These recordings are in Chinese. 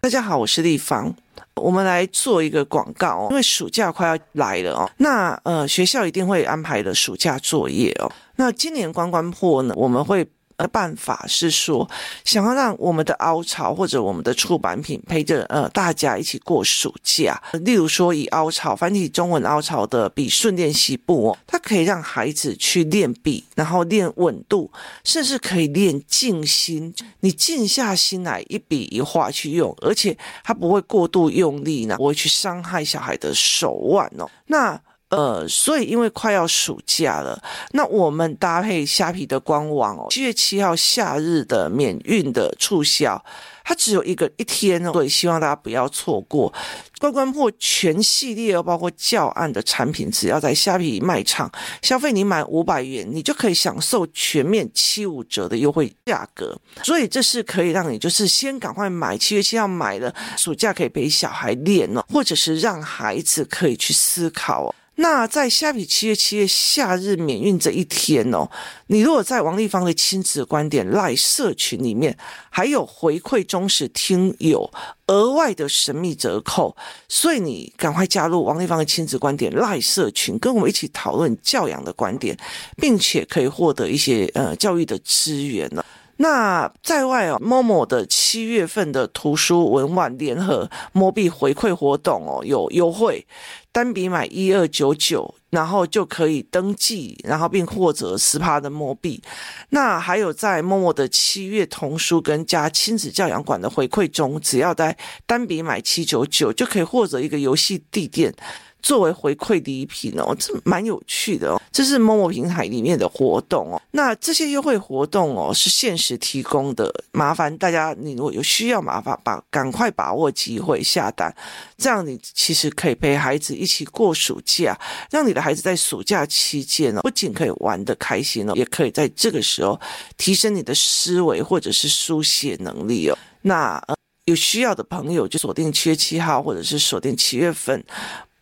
大家好，我是立方。我们来做一个广告哦，因为暑假快要来了哦。那呃，学校一定会安排的暑假作业哦。那今年关关破呢，我们会。呃，办法是说，想要让我们的凹槽或者我们的出版品陪着呃大家一起过暑假。例如说，以凹槽繁体中文凹槽的笔顺练习簿哦，它可以让孩子去练笔，然后练稳度，甚至可以练静心。你静下心来一笔一画去用，而且它不会过度用力呢，不会去伤害小孩的手腕哦。那。呃，所以因为快要暑假了，那我们搭配虾皮的官网哦，七月七号夏日的免运的促销，它只有一个一天哦，所以希望大家不要错过。关关破全系列哦，包括教案的产品，只要在虾皮卖场消费，你满五百元，你就可以享受全面七五折的优惠价格。所以这是可以让你就是先赶快买，七月七号买了，暑假可以陪小孩练哦，或者是让孩子可以去思考哦。那在下皮七月七月夏日免运这一天哦，你如果在王丽芳的亲子观点赖社群里面，还有回馈忠实听友额外的神秘折扣，所以你赶快加入王丽芳的亲子观点赖社群，跟我们一起讨论教养的观点，并且可以获得一些呃教育的资源了。那在外哦，Momo 的七月份的图书文玩联合摸币回馈活动哦，有优惠。单笔买一二九九，然后就可以登记，然后并获得十趴的摸币。那还有在 Momo 的七月童书跟加亲子教养馆的回馈中，只要在单笔买七九九，就可以获得一个游戏地垫。作为回馈礼品哦，这蛮有趣的哦。这是某某平台里面的活动哦。那这些优惠活动哦，是限时提供的，麻烦大家，你如果有需要，麻烦把赶快把握机会下单，这样你其实可以陪孩子一起过暑假，让你的孩子在暑假期间哦，不仅可以玩得开心哦，也可以在这个时候提升你的思维或者是书写能力哦。那，有需要的朋友就锁定七月七号，或者是锁定七月份。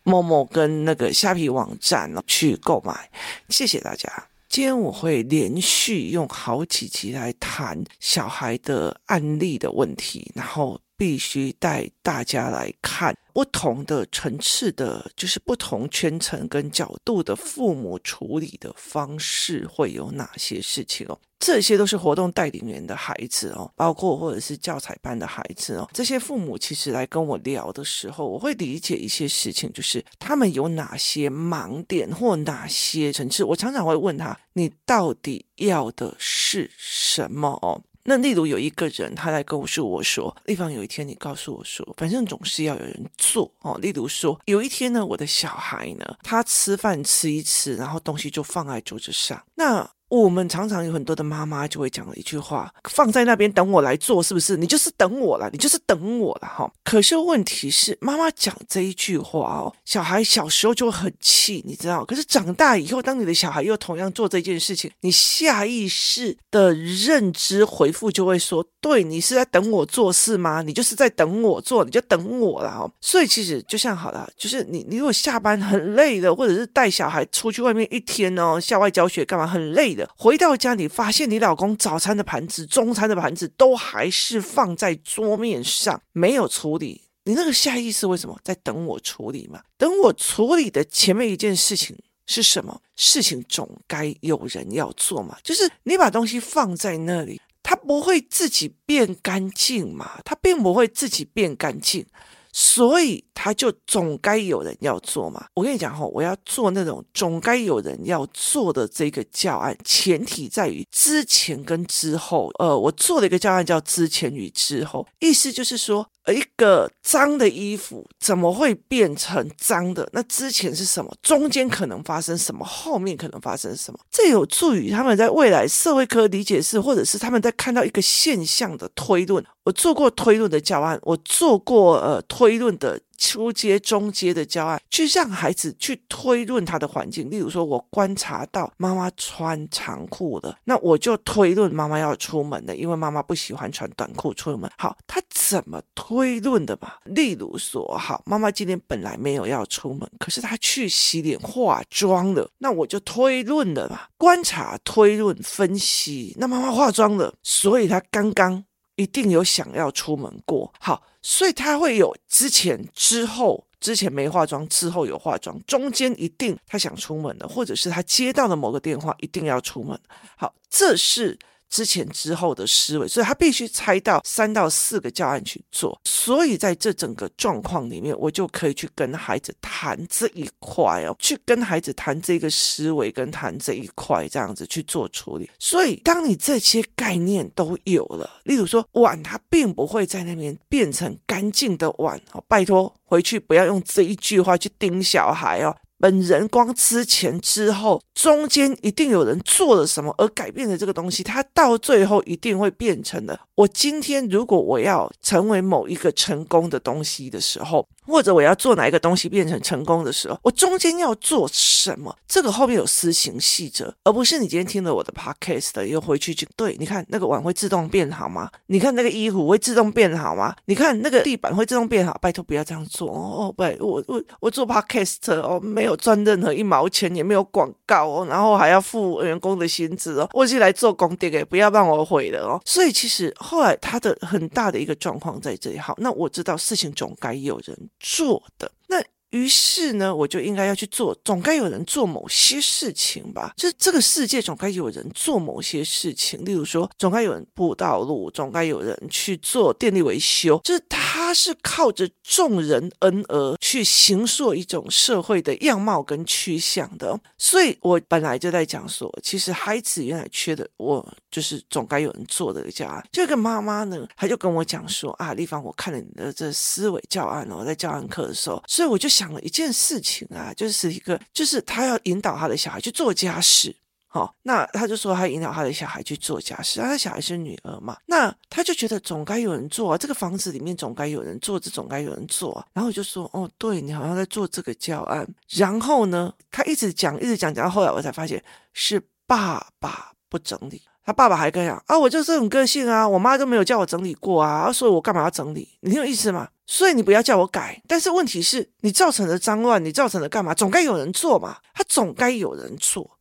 某某跟那个虾皮网站去购买，谢谢大家。今天我会连续用好几集来谈小孩的案例的问题，然后必须带大家来看。不同的层次的，就是不同圈层跟角度的父母处理的方式会有哪些事情哦？这些都是活动带领员的孩子哦，包括或者是教材班的孩子哦。这些父母其实来跟我聊的时候，我会理解一些事情，就是他们有哪些盲点或哪些层次。我常常会问他：“你到底要的是什么？”哦。那例如有一个人，他来告诉我说：“丽芳，有一天你告诉我说，反正总是要有人做哦。例如说，有一天呢，我的小孩呢，他吃饭吃一吃，然后东西就放在桌子上。那我们常常有很多的妈妈就会讲了一句话，放在那边等我来做，是不是？你就是等我了，你就是等我了哈。可是问题是，妈妈讲这一句话哦，小孩小时候就很气，你知道？可是长大以后，当你的小孩又同样做这件事情，你下意识的认知回复就会说：对，你是在等我做事吗？你就是在等我做，你就等我了哈。所以其实就像好了，就是你你如果下班很累的，或者是带小孩出去外面一天哦，校外教学干嘛很累的。回到家里，发现你老公早餐的盘子、中餐的盘子都还是放在桌面上，没有处理。你那个下意识为什么在等我处理嘛？等我处理的前面一件事情是什么？事情总该有人要做嘛。就是你把东西放在那里，它不会自己变干净嘛？它并不会自己变干净。所以他就总该有人要做嘛。我跟你讲哈，我要做那种总该有人要做的这个教案，前提在于之前跟之后。呃，我做了一个教案叫“之前与之后”，意思就是说。一个脏的衣服怎么会变成脏的？那之前是什么？中间可能发生什么？后面可能发生什么？这有助于他们在未来社会科理解是，或者是他们在看到一个现象的推论。我做过推论的教案，我做过呃推论的。初阶、中阶的教案，去让孩子去推论他的环境。例如说，我观察到妈妈穿长裤了，那我就推论妈妈要出门了，因为妈妈不喜欢穿短裤出门。好，他怎么推论的嘛？例如说，好，妈妈今天本来没有要出门，可是她去洗脸化妆了，那我就推论了嘛。观察、推论、分析，那妈妈化妆了，所以她刚刚。一定有想要出门过。好，所以他会有之前、之后，之前没化妆，之后有化妆，中间一定他想出门的，或者是他接到的某个电话，一定要出门。好，这是。之前之后的思维，所以他必须猜到三到四个教案去做。所以在这整个状况里面，我就可以去跟孩子谈这一块哦，去跟孩子谈这个思维，跟谈这一块这样子去做处理。所以，当你这些概念都有了，例如说碗，它并不会在那边变成干净的碗哦，拜托回去不要用这一句话去盯小孩哦。本人光之前之后，中间一定有人做了什么而改变了这个东西，它到最后一定会变成了。我今天如果我要成为某一个成功的东西的时候，或者我要做哪一个东西变成成功的时候，我中间要做什么？这个后面有施行细则，而不是你今天听了我的 podcast 又回去就对。你看那个碗会自动变好吗？你看那个衣服会自动变好吗？你看那个地板会自动变好？拜托不要这样做哦哦！不，我我我做 podcast 哦，没有。赚任何一毛钱，也没有广告哦，然后还要付员工的薪资哦，我是来做功德的，不要让我毁了哦。所以其实后来他的很大的一个状况在这里。好，那我知道事情总该有人做的。那于是呢，我就应该要去做，总该有人做某些事情吧？就是这个世界总该有人做某些事情，例如说，总该有人铺道路，总该有人去做电力维修，就是他是靠着众人恩而去形塑一种社会的样貌跟趋向的。所以我本来就在讲说，其实孩子原来缺的，我就是总该有人做的教案。这个妈妈呢，她就跟我讲说啊，丽芳，我看了你的这思维教案哦，在教案课的时候，所以我就想。了一件事情啊，就是一个，就是他要引导他的小孩去做家事，哦，那他就说他引导他的小孩去做家事，他的小孩是女儿嘛，那他就觉得总该有人做啊，这个房子里面总该有人做，这总该有人做啊，然后我就说，哦，对，你好像在做这个教案，然后呢，他一直讲，一直讲，讲到后来我才发现是爸爸不整理。他爸爸还跟讲啊，我就是这种个性啊，我妈都没有叫我整理过啊，所以我干嘛要整理？你有意思吗？所以你不要叫我改。但是问题是你造成了脏乱，你造成了干嘛？总该有人做嘛，他总该有人做。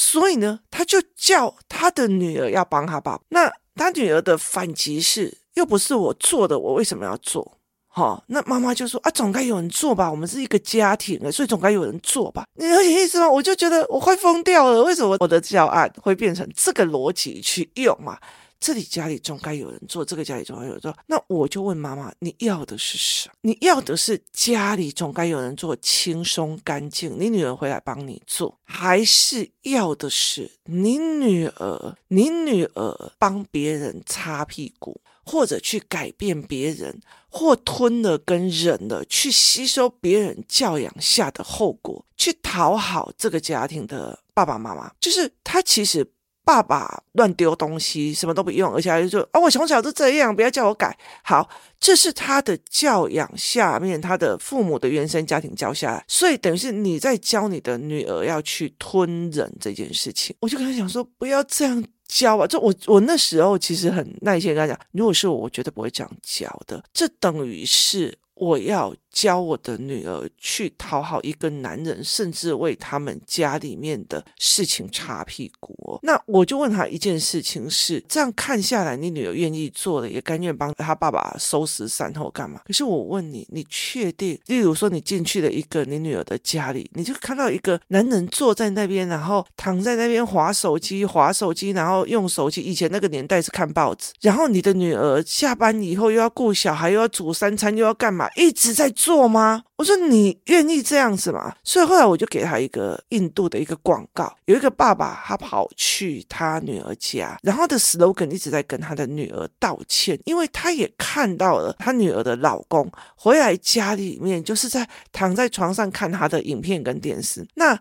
所以呢，他就叫他的女儿要帮他爸爸。那他女儿的反击是，又不是我做的，我为什么要做？哈、那妈妈就说啊，总该有人做吧，我们是一个家庭，所以总该有人做吧。你有意思吗？我就觉得我快疯掉了，为什么我的教案会变成这个逻辑去用嘛？这里家里总该有人做，这个家里总该有人做。那我就问妈妈，你要的是什么？你要的是家里总该有人做，轻松干净，你女儿回来帮你做，还是要的是你女儿，你女儿帮别人擦屁股？或者去改变别人，或吞了跟忍了，去吸收别人教养下的后果，去讨好这个家庭的爸爸妈妈。就是他其实爸爸乱丢东西，什么都不用，而且还就说啊，我从小就这样，不要叫我改。好，这是他的教养下面，他的父母的原生家庭教下来，所以等于是你在教你的女儿要去吞忍这件事情。我就跟他讲说，不要这样。教啊，就我我那时候其实很耐心跟他讲，如果是我，我绝对不会这样教的。这等于是我要。教我的女儿去讨好一个男人，甚至为他们家里面的事情擦屁股哦。那我就问他一件事情是：这样看下来，你女儿愿意做了，也甘愿帮他爸爸收拾善后干嘛？可是我问你，你确定？例如说，你进去了一个你女儿的家里，你就看到一个男人坐在那边，然后躺在那边滑手机，滑手机，然后用手机。以前那个年代是看报纸，然后你的女儿下班以后又要顾小孩，又要煮三餐，又要干嘛？一直在做。吗？我说你愿意这样子吗？所以后来我就给他一个印度的一个广告，有一个爸爸他跑去他女儿家，然后的 slogan 一直在跟他的女儿道歉，因为他也看到了他女儿的老公回来家里面就是在躺在床上看他的影片跟电视，那。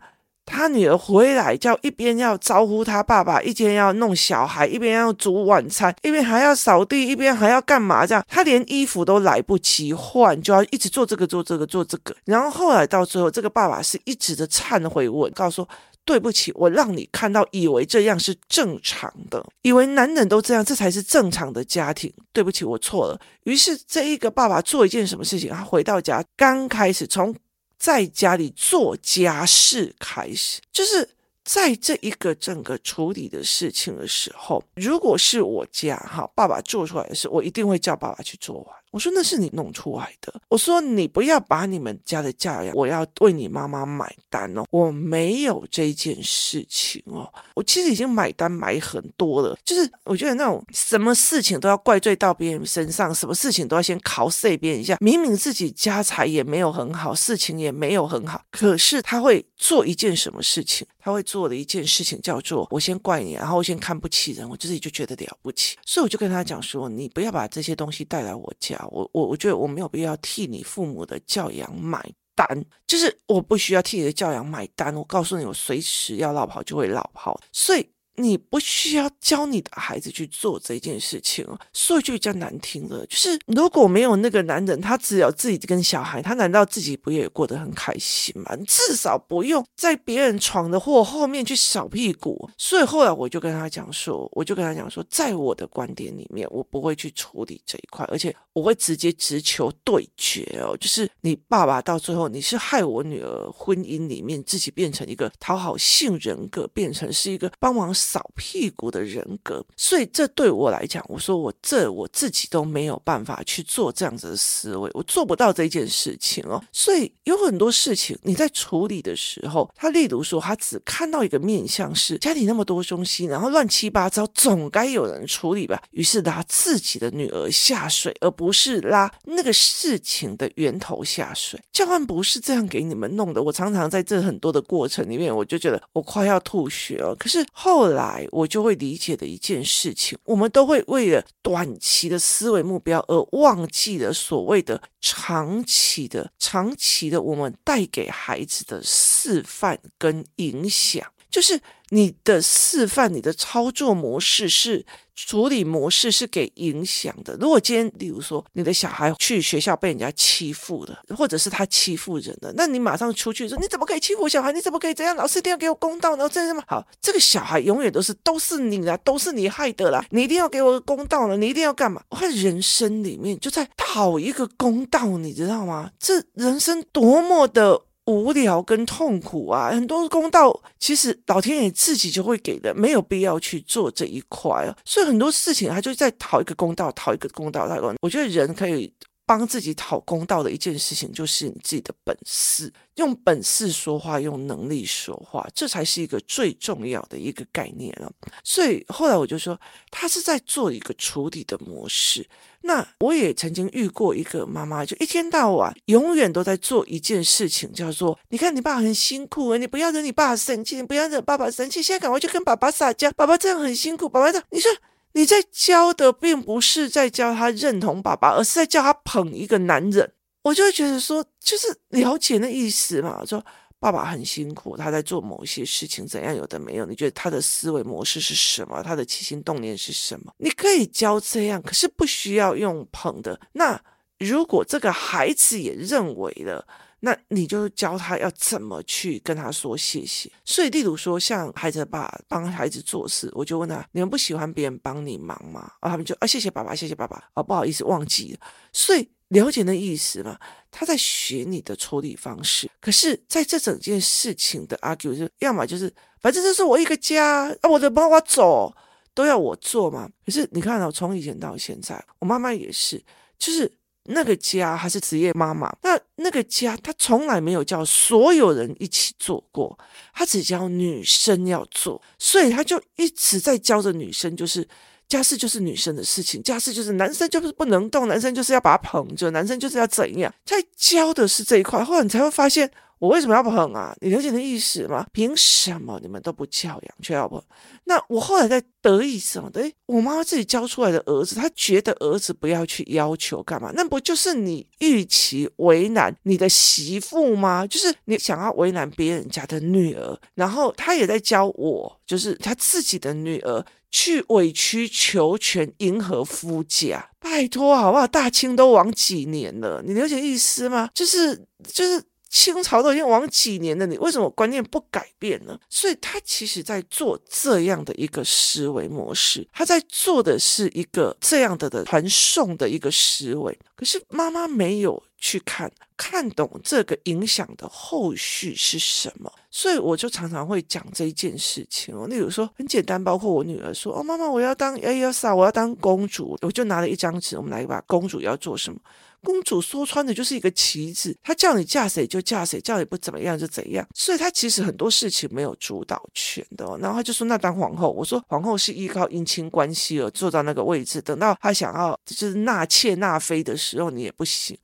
他女儿回来，叫一边要招呼他爸爸，一边要弄小孩，一边要煮晚餐，一边还要扫地，一边还要干嘛？这样他连衣服都来不及换，就要一直做这个做这个做这个。然后后来到最后，这个爸爸是一直的忏悔我，告诉说对不起，我让你看到，以为这样是正常的，以为男人都这样，这才是正常的家庭。对不起，我错了。于是这一个爸爸做一件什么事情？他回到家，刚开始从。在家里做家事开始，就是在这一个整个处理的事情的时候，如果是我家哈，爸爸做出来的事，我一定会叫爸爸去做完。我说那是你弄出来的。我说你不要把你们家的教养，我要为你妈妈买单哦。我没有这件事情哦。我其实已经买单买很多了，就是我觉得那种什么事情都要怪罪到别人身上，什么事情都要先考碎别人一下。明明自己家财也没有很好，事情也没有很好，可是他会做一件什么事情？他会做的一件事情叫做我先怪你，然后我先看不起人，我自己就觉得了不起。所以我就跟他讲说，你不要把这些东西带来我家。我我我觉得我没有必要替你父母的教养买单，就是我不需要替你的教养买单。我告诉你，我随时要落跑就会落跑，所以。你不需要教你的孩子去做这件事情，说一句比较难听的，就是如果没有那个男人，他只有自己跟小孩，他难道自己不也过得很开心吗？至少不用在别人闯的祸后面去扫屁股。所以后来我就跟他讲说，我就跟他讲说，在我的观点里面，我不会去处理这一块，而且我会直接直球对决哦，就是你爸爸到最后你是害我女儿婚姻里面自己变成一个讨好性人格，变成是一个帮忙。扫屁股的人格，所以这对我来讲，我说我这我自己都没有办法去做这样子的思维，我做不到这件事情哦。所以有很多事情你在处理的时候，他例如说他只看到一个面向是家里那么多东西，然后乱七八糟，总该有人处理吧。于是拉自己的女儿下水，而不是拉那个事情的源头下水。教官不是这样给你们弄的。我常常在这很多的过程里面，我就觉得我快要吐血了。可是后来。来，我就会理解的一件事情，我们都会为了短期的思维目标而忘记了所谓的长期的、长期的我们带给孩子的示范跟影响，就是。你的示范，你的操作模式是处理模式是给影响的。如果今天，例如说，你的小孩去学校被人家欺负了，或者是他欺负人了，那你马上出去说，你怎么可以欺负小孩？你怎么可以这样？老师一定要给我公道，然后这什么？好，这个小孩永远都是都是你啦，都是你害的啦，你一定要给我公道了，你一定要干嘛？我看人生里面就在讨一个公道，你知道吗？这人生多么的。无聊跟痛苦啊，很多公道其实老天爷自己就会给的，没有必要去做这一块啊。所以很多事情他就在讨一个公道，讨一个公道，讨一个。我觉得人可以帮自己讨公道的一件事情，就是你自己的本事，用本事说话，用能力说话，这才是一个最重要的一个概念了。所以后来我就说，他是在做一个处理的模式。那我也曾经遇过一个妈妈，就一天到晚永远都在做一件事情，叫做“你看你爸很辛苦，你不要惹你爸生气，你不要惹爸爸生气，现在赶快去跟爸爸撒娇，爸爸这样很辛苦，爸爸这样，你说你在教的并不是在教他认同爸爸，而是在教他捧一个男人，我就会觉得说，就是了解那意思嘛，说。爸爸很辛苦，他在做某些事情，怎样有的没有？你觉得他的思维模式是什么？他的起心动念是什么？你可以教这样，可是不需要用捧的。那如果这个孩子也认为了，那你就教他要怎么去跟他说谢谢。所以，例如说，像孩子的爸帮孩子做事，我就问他：你们不喜欢别人帮你忙吗？啊，他们就啊，谢谢爸爸，谢谢爸爸。啊，不好意思，忘记了。所以。了解那意思吗？他在学你的处理方式，可是在这整件事情的 argue 就要么就是，反正这是我一个家啊，我的妈妈走都要我做嘛。可是你看到、哦、从以前到现在，我妈妈也是，就是那个家还是职业妈妈，那那个家他从来没有叫所有人一起做过，他只教女生要做，所以他就一直在教着女生，就是。家事就是女生的事情，家事就是男生就是不能动，男生就是要把他捧着，男生就是要怎样，在教的是这一块，后来你才会发现我为什么要捧啊？你了解的意思吗？凭什么你们都不教养却要捧？那我后来在得意什么的？诶，我妈妈自己教出来的儿子，她觉得儿子不要去要求干嘛？那不就是你预期为难你的媳妇吗？就是你想要为难别人家的女儿，然后他也在教我，就是他自己的女儿。去委曲求全迎合夫家，拜托好不好？大清都亡几年了，你了解意思吗？就是就是清朝都已经亡几年了，你为什么观念不改变呢？所以他其实在做这样的一个思维模式，他在做的是一个这样的的传送的一个思维。可是妈妈没有去看，看懂这个影响的后续是什么。所以我就常常会讲这一件事情哦。例如说，很简单，包括我女儿说：“哦，妈妈，我要当艾尔莎，我要当公主。”我就拿了一张纸，我们来把公主要做什么？公主说穿的就是一个棋子，她叫你嫁谁就嫁谁，叫你不怎么样就怎样。所以她其实很多事情没有主导权的。然后她就说：“那当皇后。”我说：“皇后是依靠姻亲关系而坐到那个位置，等到她想要就是纳妾纳妃的时候，你也不行。”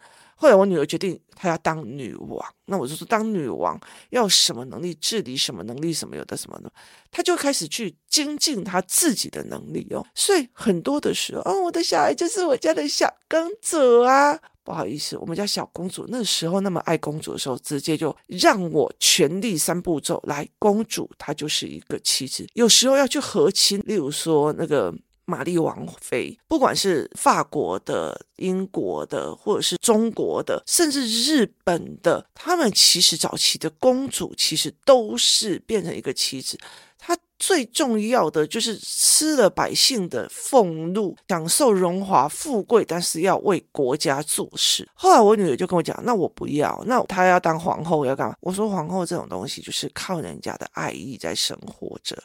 后来我女儿决定她要当女王，那我就说当女王要什么能力，治理什么能力，什么有的什么的，她就开始去精进她自己的能力哦。所以很多的时候，哦，我的小孩就是我家的小公主啊。不好意思，我们家小公主那时候那么爱公主的时候，直接就让我全力三步骤来，公主她就是一个妻子。有时候要去和亲，例如说那个玛丽王妃，不管是法国的、英国的，或者是中国的，甚至日本的，他们其实早期的公主其实都是变成一个棋子。她最重要的就是吃了百姓的俸禄，享受荣华富贵，但是要为国家做事。后来我女儿就跟我讲：“那我不要，那她要当皇后要干嘛？”我说：“皇后这种东西就是靠人家的爱意在生活着。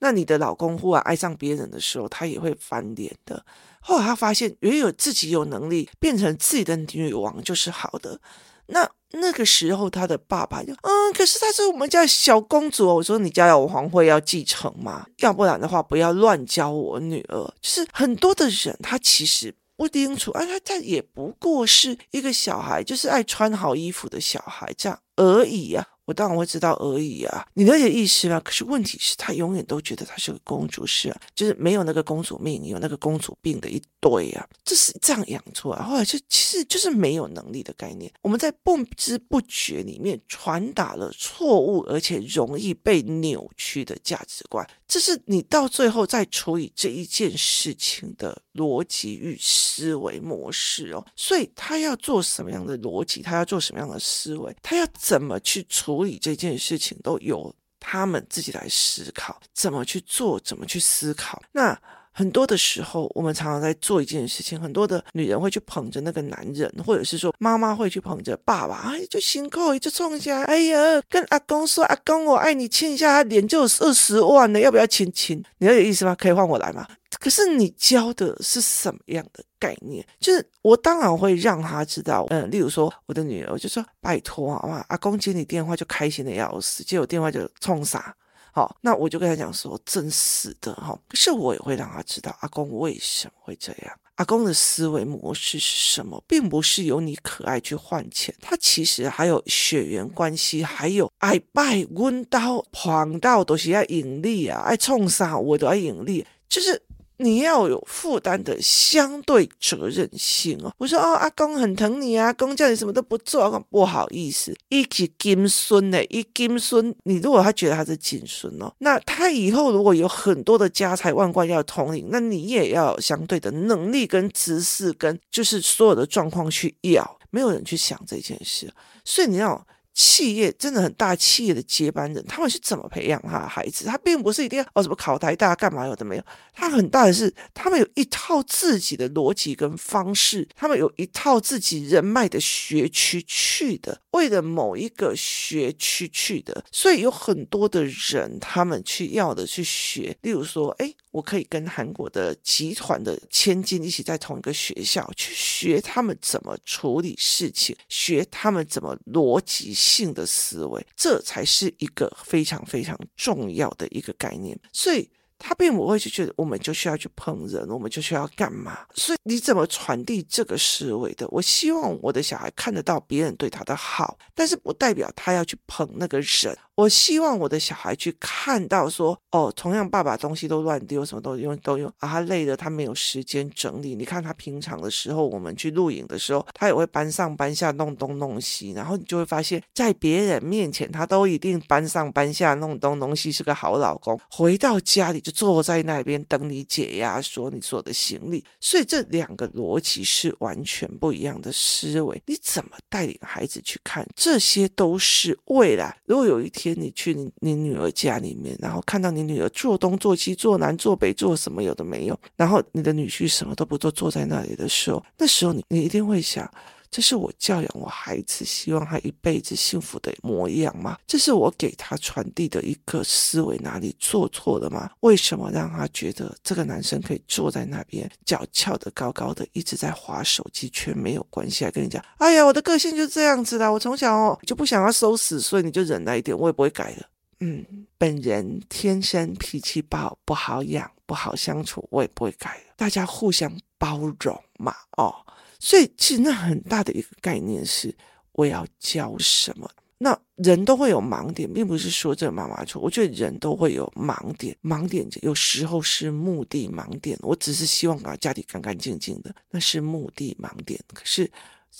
那你的老公忽然爱上别人的时候，他也会翻脸的。”后来他发现，原有自己有能力变成自己的女王就是好的。那。那个时候，他的爸爸就嗯，可是她是我们家小公主。我说，你家有皇位要继承吗？要不然的话，不要乱教我女儿。就是很多的人，他其实不清楚啊，他他也不过是一个小孩，就是爱穿好衣服的小孩这样而已呀、啊。我当然会知道而已啊，你了解意思吗？可是问题是，他永远都觉得他是个公主，是啊，就是没有那个公主命，有那个公主病的一堆啊，这是这样养出来，后来就其实就是没有能力的概念。我们在不知不觉里面传达了错误而且容易被扭曲的价值观，这是你到最后再处理这一件事情的逻辑与思维模式哦。所以他要做什么样的逻辑，他要做什么样的思维，他要怎么去处。处理这件事情都由他们自己来思考，怎么去做，怎么去思考。那很多的时候，我们常常在做一件事情，很多的女人会去捧着那个男人，或者是说妈妈会去捧着爸爸，哎，就辛苦，就冲一下，哎呀，跟阿公说，阿公我爱你，亲一下他脸就有二十万了，要不要亲亲？你要有意思吗？可以换我来吗？可是你教的是什么样的概念？就是我当然会让他知道，嗯，例如说我的女儿，我就说拜托啊，阿公接你电话就开心的要死，接我电话就冲傻。好，那我就跟他讲说，真是的哈。可是我也会让他知道，阿公为什么会这样，阿公的思维模式是什么，并不是由你可爱去换钱，他其实还有血缘关系，还有爱拜温刀狂刀都是要盈利啊，爱冲杀我都要盈利，就是。你要有负担的相对责任心哦。我说哦，阿公很疼你啊，公叫你什么都不做，不好意思，一级金孙呢，一金孙。你如果他觉得他是金孙哦，那他以后如果有很多的家财万贯要统领，那你也要有相对的能力跟知识跟就是所有的状况去要，没有人去想这件事，所以你要。企业真的很大，企业的接班人他们是怎么培养他的孩子？他并不是一定要哦什么考台大干嘛有的没有，他很大的是他们有一套自己的逻辑跟方式，他们有一套自己人脉的学区去的，为了某一个学区去的，所以有很多的人他们去要的去学，例如说，哎。我可以跟韩国的集团的千金一起在同一个学校去学他们怎么处理事情，学他们怎么逻辑性的思维，这才是一个非常非常重要的一个概念。所以。他并不会去觉得我们就需要去捧人，我们就需要干嘛？所以你怎么传递这个思维的？我希望我的小孩看得到别人对他的好，但是不代表他要去捧那个人。我希望我的小孩去看到说，哦，同样爸爸东西都乱丢，什么都用都用啊，他累了，他没有时间整理。你看他平常的时候，我们去录影的时候，他也会搬上搬下，弄东弄西，然后你就会发现，在别人面前，他都一定搬上搬下，弄东弄西，是个好老公。回到家里就。坐在那边等你解压，说你所有的行李，所以这两个逻辑是完全不一样的思维。你怎么带领孩子去看？这些都是未来。如果有一天你去你你女儿家里面，然后看到你女儿做东做西、做南做北、做什么有的没有，然后你的女婿什么都不做，坐在那里的时候，那时候你你一定会想。这是我教养我孩子，希望他一辈子幸福的模样吗？这是我给他传递的一个思维，哪里做错了吗？为什么让他觉得这个男生可以坐在那边，脚翘得高高的，一直在划手机，却没有关系？还跟你讲，哎呀，我的个性就这样子啦，我从小哦就不想要收拾，所以你就忍耐一点，我也不会改的。嗯，本人天生脾气暴，不好养，不好相处，我也不会改。大家互相包容嘛，哦。所以，其实那很大的一个概念是，我要教什么？那人都会有盲点，并不是说这个妈妈错。我觉得人都会有盲点，盲点有时候是目的盲点。我只是希望把家里干干净净的，那是目的盲点。可是。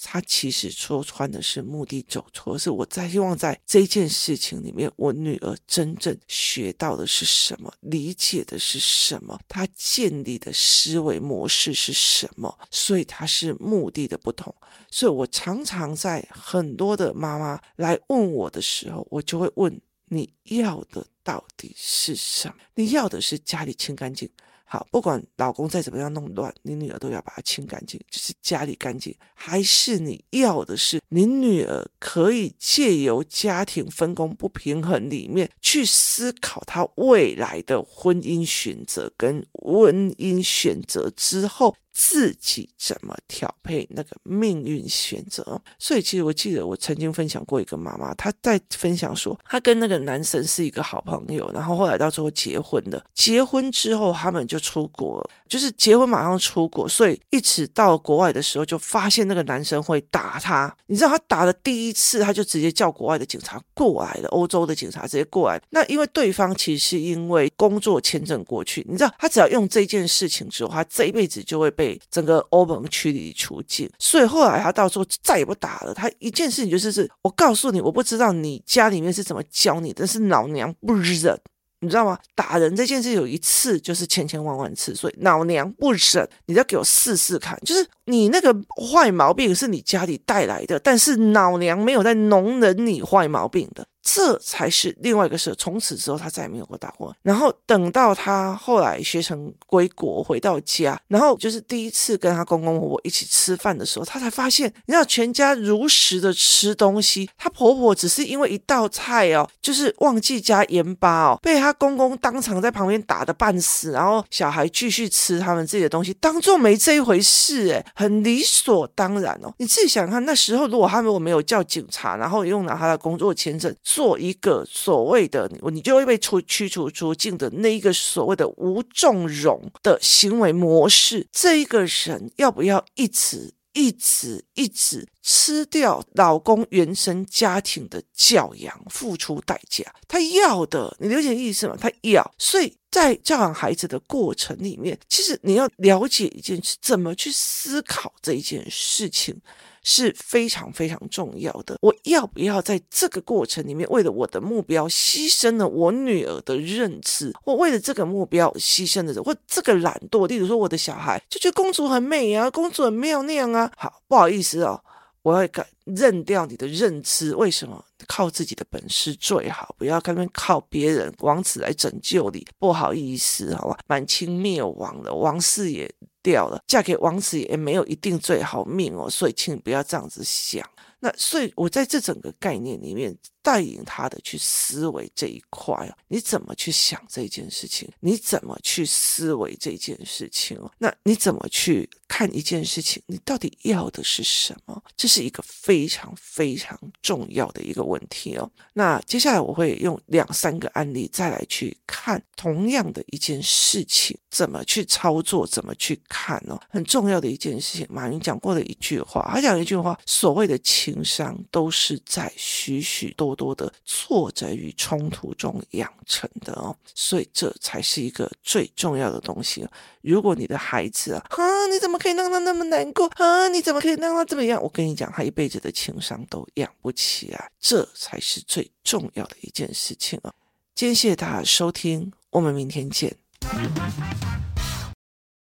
他其实说穿的是目的走错，是我在希望在这件事情里面，我女儿真正学到的是什么，理解的是什么，她建立的思维模式是什么，所以她是目的的不同。所以我常常在很多的妈妈来问我的时候，我就会问：你要的到底是什么？你要的是家里清干净。好，不管老公再怎么样弄乱，你女儿都要把它清干净，就是家里干净。还是你要的是你女儿可以借由家庭分工不平衡里面去思考她未来的婚姻选择跟婚姻选择之后。自己怎么调配那个命运选择？所以其实我记得我曾经分享过一个妈妈，她在分享说，她跟那个男生是一个好朋友，然后后来到最后结婚了。结婚之后，他们就出国，就是结婚马上出国，所以一直到国外的时候，就发现那个男生会打她。你知道他打了第一次，他就直接叫国外的警察过来了，欧洲的警察直接过来。那因为对方其实是因为工作签证过去，你知道他只要用这件事情之后，他这一辈子就会被。整个欧盟驱离出境，所以后来他到时候再也不打了。他一件事情就是，是我告诉你，我不知道你家里面是怎么教你，但是老娘不忍，你知道吗？打人这件事有一次就是千千万万次，所以老娘不忍，你要给我试试看，就是你那个坏毛病是你家里带来的，但是老娘没有在容忍你坏毛病的。这才是另外一个事。从此之后，他再也没有过打过。然后等到他后来学成归国回到家，然后就是第一次跟他公公婆婆一起吃饭的时候，他才发现，你知道全家。如实的吃东西，他婆婆只是因为一道菜哦，就是忘记加盐巴哦，被他公公当场在旁边打得半死，然后小孩继续吃他们自己的东西，当做没这一回事，诶，很理所当然哦。你自己想看，那时候如果他如果没有叫警察，然后用拿他的工作签证。做一个所谓的你就会被出驱逐出境的那一个所谓的无纵容的行为模式，这一个人要不要一直一直一直吃掉老公原生家庭的教养，付出代价？他要的，你了解意思吗？他要，所以在教养孩子的过程里面，其实你要了解一件事，怎么去思考这一件事情。是非常非常重要的。我要不要在这个过程里面，为了我的目标，牺牲了我女儿的认知？我为了这个目标牺牲的人，或这个懒惰，例如说我的小孩就觉得公主很美啊，公主很妙那样啊。好，不好意思哦，我要改认掉你的认知。为什么？靠自己的本事最好，不要看那边靠别人王子来拯救你。不好意思，好吧，满清灭亡了，王室也。掉了，嫁给王子也没有一定最好命哦，所以请你不要这样子想。那所以，我在这整个概念里面。带领他的去思维这一块啊，你怎么去想这件事情？你怎么去思维这件事情？那你怎么去看一件事情？你到底要的是什么？这是一个非常非常重要的一个问题哦。那接下来我会用两三个案例再来去看同样的一件事情，怎么去操作，怎么去看哦。很重要的一件事情，马云讲过的一句话，他讲一句话：所谓的情商都是在许许多多。的挫折与冲突中养成的哦，所以这才是一个最重要的东西。如果你的孩子啊，啊，你怎么可以让他那么难过啊？你怎么可以让他这么样？我跟你讲，他一辈子的情商都养不起来，这才是最重要的一件事情啊！今天谢谢大家收听，我们明天见。